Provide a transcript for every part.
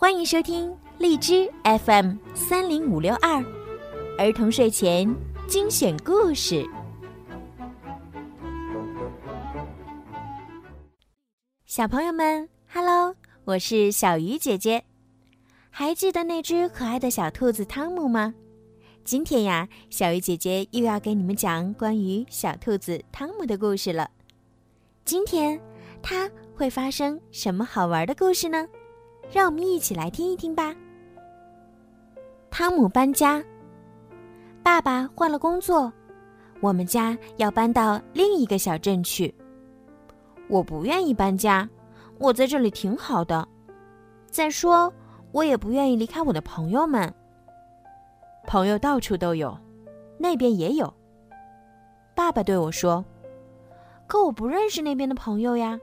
欢迎收听荔枝 FM 三零五六二儿童睡前精选故事。小朋友们，Hello，我是小鱼姐姐。还记得那只可爱的小兔子汤姆吗？今天呀，小鱼姐姐又要给你们讲关于小兔子汤姆的故事了。今天，它会发生什么好玩的故事呢？让我们一起来听一听吧。汤姆搬家，爸爸换了工作，我们家要搬到另一个小镇去。我不愿意搬家，我在这里挺好的。再说，我也不愿意离开我的朋友们。朋友到处都有，那边也有。爸爸对我说：“可我不认识那边的朋友呀，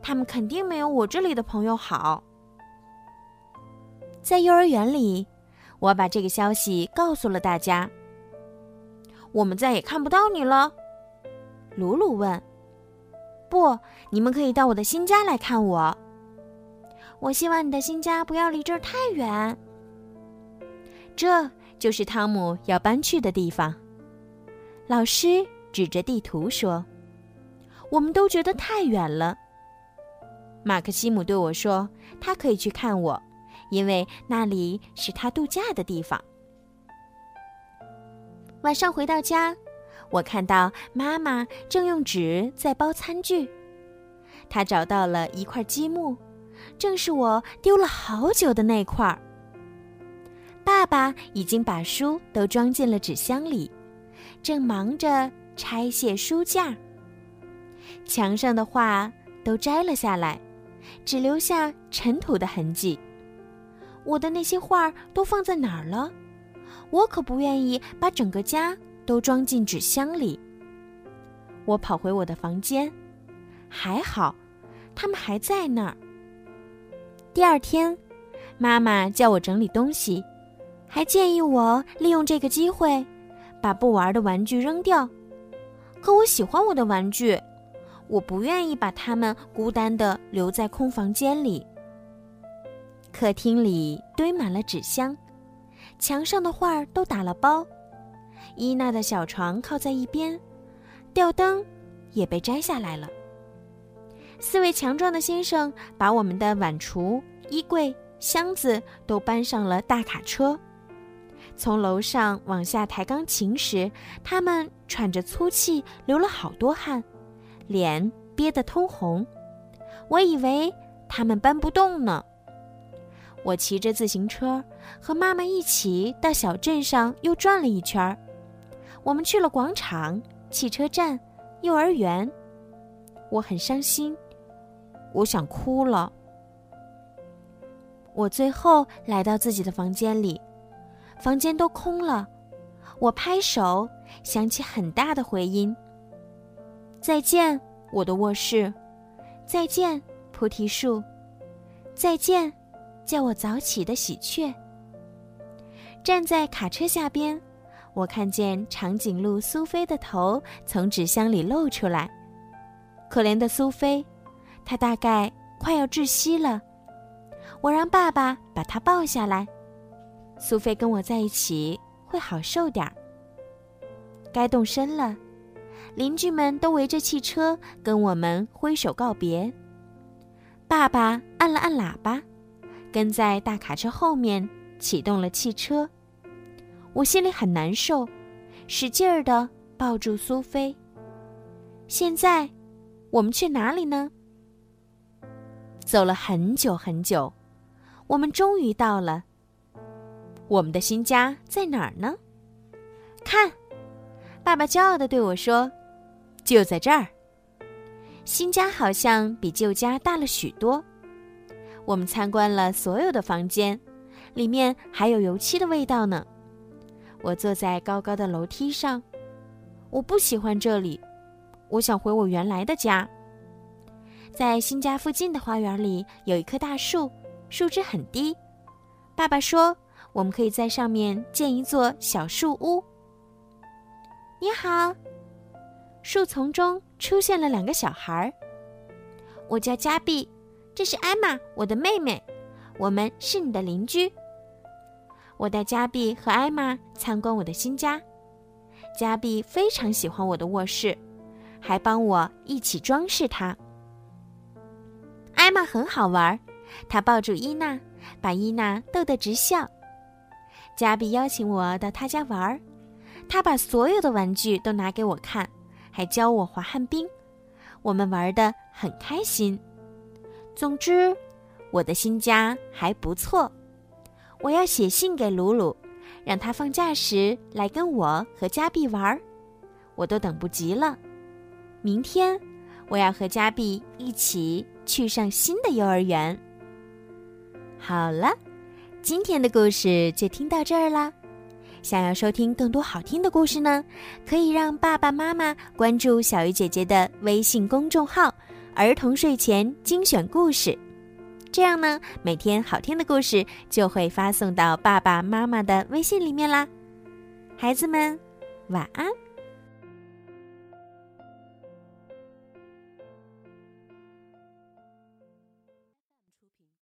他们肯定没有我这里的朋友好。”在幼儿园里，我把这个消息告诉了大家。我们再也看不到你了，鲁鲁问。不，你们可以到我的新家来看我。我希望你的新家不要离这儿太远。这就是汤姆要搬去的地方。老师指着地图说：“我们都觉得太远了。”马克西姆对我说：“他可以去看我。”因为那里是他度假的地方。晚上回到家，我看到妈妈正用纸在包餐具。她找到了一块积木，正是我丢了好久的那块儿。爸爸已经把书都装进了纸箱里，正忙着拆卸书架。墙上的画都摘了下来，只留下尘土的痕迹。我的那些画都放在哪儿了？我可不愿意把整个家都装进纸箱里。我跑回我的房间，还好，他们还在那儿。第二天，妈妈叫我整理东西，还建议我利用这个机会把不玩的玩具扔掉。可我喜欢我的玩具，我不愿意把它们孤单的留在空房间里。客厅里堆满了纸箱，墙上的画都打了包，伊娜的小床靠在一边，吊灯也被摘下来了。四位强壮的先生把我们的碗橱、衣柜、箱子都搬上了大卡车。从楼上往下抬钢琴时，他们喘着粗气，流了好多汗，脸憋得通红。我以为他们搬不动呢。我骑着自行车和妈妈一起到小镇上又转了一圈儿。我们去了广场、汽车站、幼儿园。我很伤心，我想哭了。我最后来到自己的房间里，房间都空了。我拍手，响起很大的回音。再见，我的卧室。再见，菩提树。再见。叫我早起的喜鹊。站在卡车下边，我看见长颈鹿苏菲的头从纸箱里露出来。可怜的苏菲，她大概快要窒息了。我让爸爸把她抱下来。苏菲跟我在一起会好受点儿。该动身了，邻居们都围着汽车跟我们挥手告别。爸爸按了按喇叭。跟在大卡车后面启动了汽车，我心里很难受，使劲儿的抱住苏菲。现在，我们去哪里呢？走了很久很久，我们终于到了。我们的新家在哪儿呢？看，爸爸骄傲的对我说：“就在这儿。”新家好像比旧家大了许多。我们参观了所有的房间，里面还有油漆的味道呢。我坐在高高的楼梯上，我不喜欢这里，我想回我原来的家。在新家附近的花园里有一棵大树，树枝很低。爸爸说，我们可以在上面建一座小树屋。你好，树丛中出现了两个小孩儿。我叫加碧。这是艾玛，我的妹妹。我们是你的邻居。我带加碧和艾玛参观我的新家，加碧非常喜欢我的卧室，还帮我一起装饰它。艾玛很好玩，她抱住伊娜，把伊娜逗得直笑。加碧邀请我到他家玩，他把所有的玩具都拿给我看，还教我滑旱冰，我们玩得很开心。总之，我的新家还不错。我要写信给鲁鲁，让他放假时来跟我和加碧玩儿，我都等不及了。明天，我要和加碧一起去上新的幼儿园。好了。今天的故事就听到这儿啦。想要收听更多好听的故事呢，可以让爸爸妈妈关注小鱼姐姐的微信公众号“儿童睡前精选故事”，这样呢，每天好听的故事就会发送到爸爸妈妈的微信里面啦。孩子们，晚安。